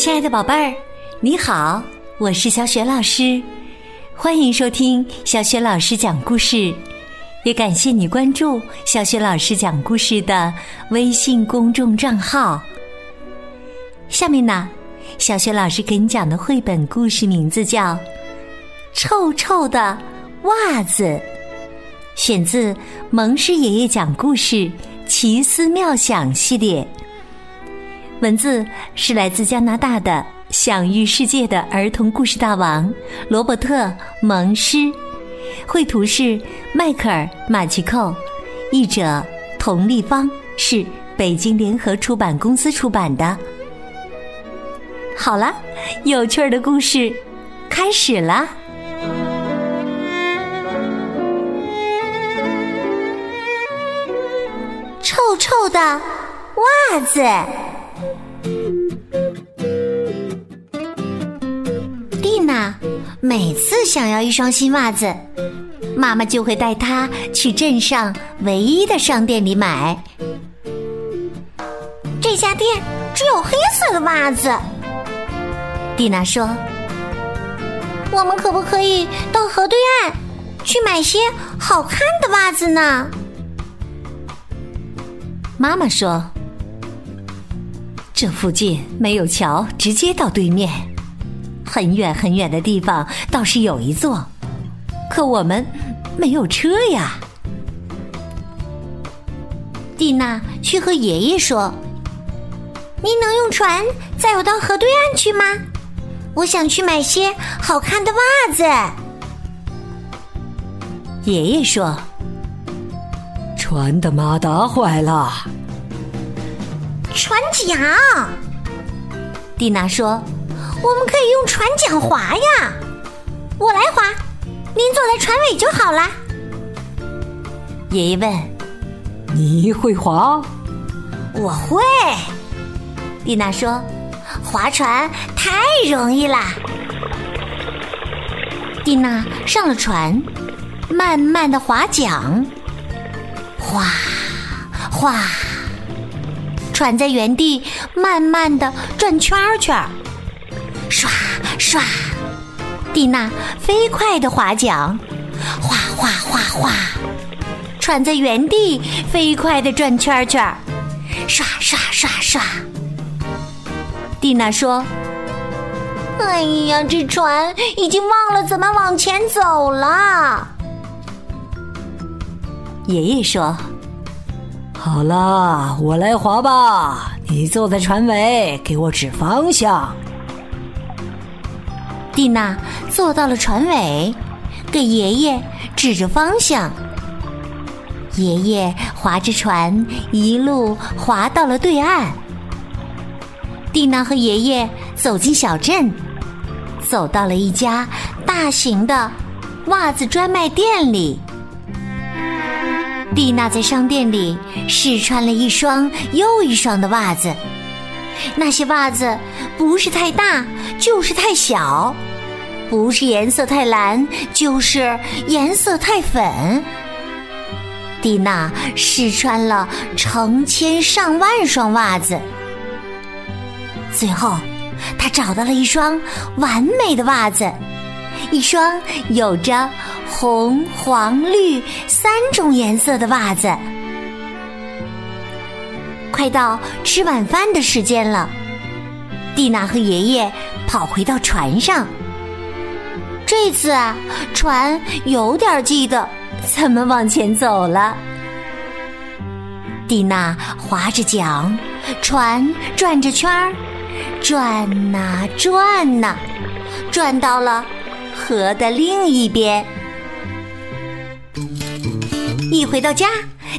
亲爱的宝贝儿，你好，我是小雪老师，欢迎收听小雪老师讲故事，也感谢你关注小雪老师讲故事的微信公众账号。下面呢，小雪老师给你讲的绘本故事名字叫《臭臭的袜子》，选自蒙师爷爷讲故事奇思妙想系列。文字是来自加拿大的享誉世界的儿童故事大王罗伯特·蒙施，绘图是迈克尔·马奇寇，译者童立方，是北京联合出版公司出版的。好了，有趣儿的故事开始了。臭臭的袜子。蒂娜每次想要一双新袜子，妈妈就会带她去镇上唯一的商店里买。这家店只有黑色的袜子。蒂娜说：“我们可不可以到河对岸去买些好看的袜子呢？”妈妈说。这附近没有桥，直接到对面。很远很远的地方倒是有一座，可我们没有车呀。蒂娜去和爷爷说：“您能用船载我到河对岸去吗？我想去买些好看的袜子。”爷爷说：“船的马达坏了。”船桨，蒂娜说：“我们可以用船桨划呀，我来划，您坐在船尾就好了。”爷爷问：“你会划？”“我会。”蒂娜说：“划船太容易啦。”蒂娜上了船，慢慢的划桨，划，划。船在原地慢慢的转圈圈，刷刷，蒂娜飞快的划桨，哗哗哗哗，船在原地飞快的转圈圈，刷刷刷刷。蒂娜说：“哎呀，这船已经忘了怎么往前走了。”爷爷说。好了，我来划吧。你坐在船尾，给我指方向。蒂娜坐到了船尾，给爷爷指着方向。爷爷划着船，一路划到了对岸。蒂娜和爷爷走进小镇，走到了一家大型的袜子专卖店里。蒂娜在商店里试穿了一双又一双的袜子，那些袜子不是太大，就是太小；不是颜色太蓝，就是颜色太粉。蒂娜试穿了成千上万双袜子，最后她找到了一双完美的袜子，一双有着。红、黄、绿三种颜色的袜子。快到吃晚饭的时间了，蒂娜和爷爷跑回到船上。这次啊，船有点记得怎么往前走了。蒂娜划着桨，船转着圈儿，转呐转呐，转到了河的另一边。一回到家，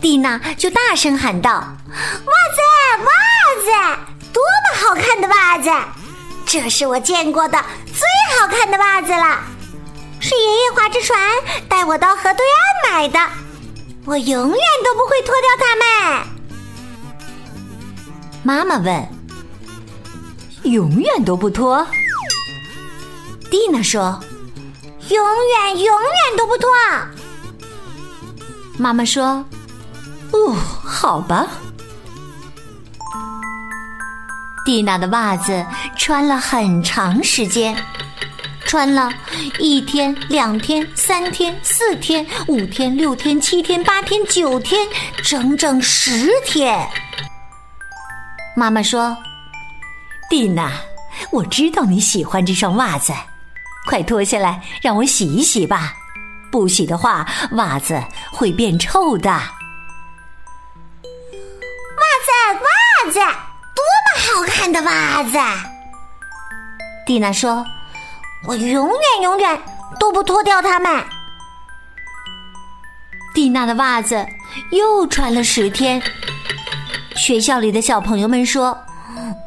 蒂娜就大声喊道：“袜子，袜子，多么好看的袜子！这是我见过的最好看的袜子了，是爷爷划着船带我到河对岸买的，我永远都不会脱掉它们。”妈妈问：“永远都不脱？”蒂娜说：“永远，永远都不脱。”妈妈说：“哦，好吧。”蒂娜的袜子穿了很长时间，穿了一天、两天、三天、四天、五天、六天、七天、八天、九天，整整十天。妈妈说：“蒂娜，我知道你喜欢这双袜子，快脱下来让我洗一洗吧。不洗的话，袜子会变臭的。”袜子，袜子。多么好看的袜子！蒂娜说：“我永远永远都不脱掉它们。”蒂娜的袜子又穿了十天。学校里的小朋友们说：“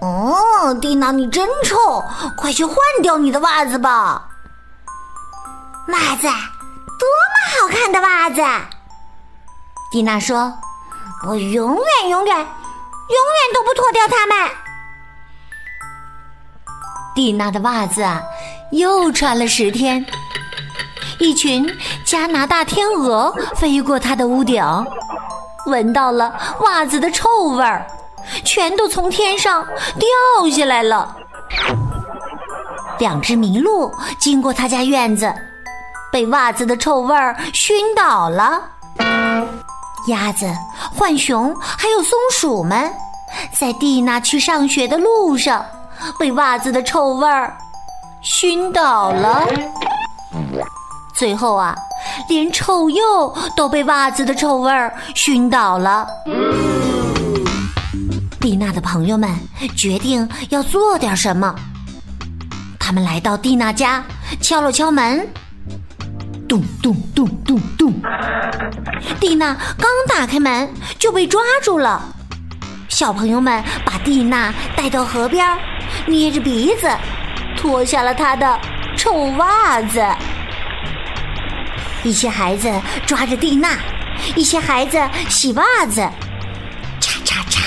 哦，蒂娜你真臭，快去换掉你的袜子吧。”袜子，多么好看的袜子！蒂娜说：“我永远永远。”永远都不脱掉它们。蒂娜的袜子啊，又穿了十天。一群加拿大天鹅飞过她的屋顶，闻到了袜子的臭味儿，全都从天上掉下来了。两只麋鹿经过他家院子，被袜子的臭味儿熏倒了。鸭子、浣熊还有松鼠们，在蒂娜去上学的路上，被袜子的臭味儿熏倒了。最后啊，连臭鼬都被袜子的臭味儿熏倒了。蒂娜的朋友们决定要做点什么。他们来到蒂娜家，敲了敲门。咚咚咚咚咚！蒂娜刚打开门就被抓住了。小朋友们把蒂娜带到河边，捏着鼻子脱下了她的臭袜子。一些孩子抓着蒂娜，一些孩子洗袜子，嚓嚓嚓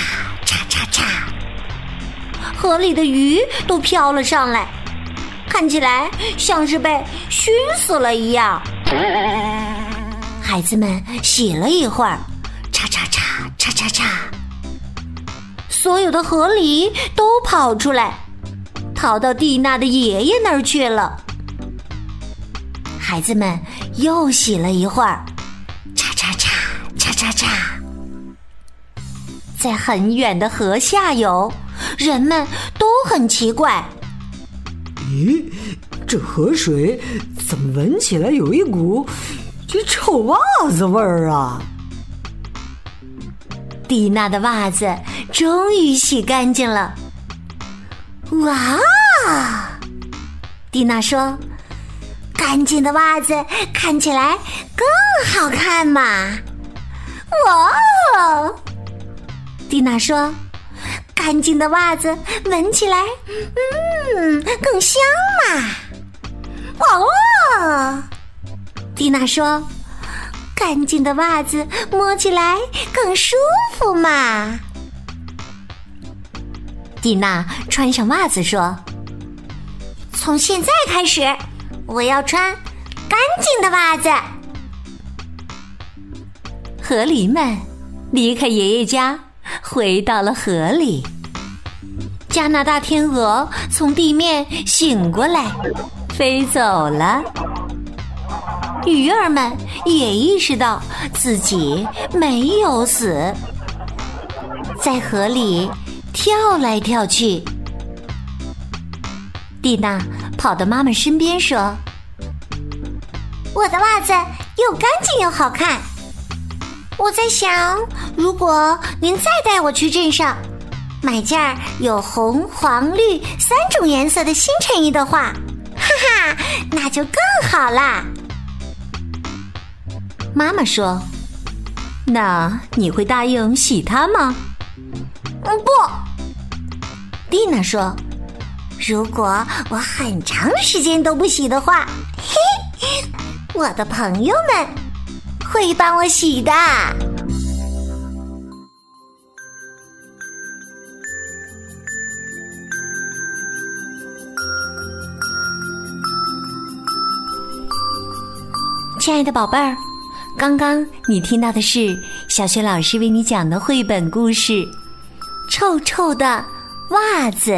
嚓嚓嚓，河里的鱼都飘了上来，看起来像是被熏死了一样。孩子们洗了一会儿，叉叉叉叉叉叉，所有的河狸都跑出来，逃到蒂娜的爷爷那儿去了。孩子们又洗了一会儿，叉叉叉叉叉叉，在很远的河下游，人们都很奇怪。咦？这河水怎么闻起来有一股这臭袜子味儿啊？蒂娜的袜子终于洗干净了。哇！蒂娜说：“干净的袜子看起来更好看嘛！”哇！蒂娜说。干净的袜子闻起来，嗯，更香嘛！哦，蒂娜说：“干净的袜子摸起来更舒服嘛。”蒂娜穿上袜子说：“从现在开始，我要穿干净的袜子。”河狸们离开爷爷家。回到了河里，加拿大天鹅从地面醒过来，飞走了。鱼儿们也意识到自己没有死，在河里跳来跳去。蒂娜跑到妈妈身边说：“我的袜子又干净又好看。”我在想，如果您再带我去镇上买件有红、黄、绿三种颜色的新衬衣的话，哈哈，那就更好啦。妈妈说：“那你会答应洗它吗？”嗯，不。蒂娜说：“如果我很长时间都不洗的话，嘿，我的朋友们。”会帮我洗的。亲爱的宝贝儿，刚刚你听到的是小雪老师为你讲的绘本故事《臭臭的袜子。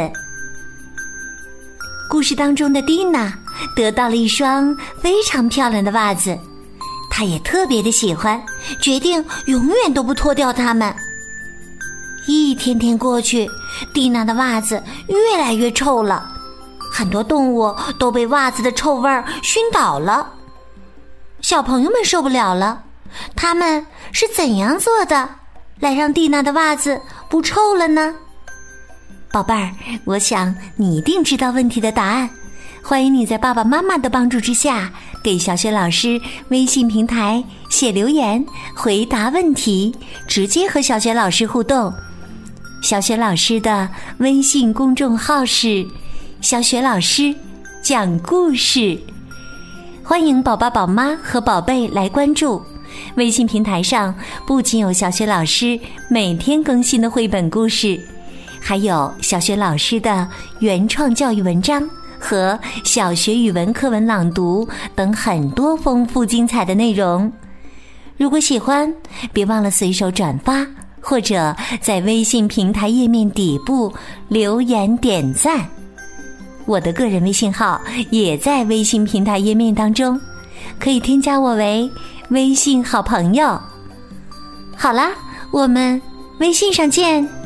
故事当中的蒂娜得到了一双非常漂亮的袜子，她也特别的喜欢，决定永远都不脱掉它们。一天天过去，蒂娜的袜子越来越臭了，很多动物都被袜子的臭味儿熏倒了。小朋友们受不了了，他们是怎样做的，来让蒂娜的袜子不臭了呢？宝贝儿，我想你一定知道问题的答案。欢迎你在爸爸妈妈的帮助之下，给小雪老师微信平台写留言，回答问题，直接和小雪老师互动。小雪老师的微信公众号是“小雪老师讲故事”，欢迎宝宝、宝妈和宝贝来关注。微信平台上不仅有小雪老师每天更新的绘本故事。还有小雪老师的原创教育文章和小学语文课文朗读等很多丰富精彩的内容。如果喜欢，别忘了随手转发，或者在微信平台页面底部留言点赞。我的个人微信号也在微信平台页面当中，可以添加我为微信好朋友。好啦，我们微信上见。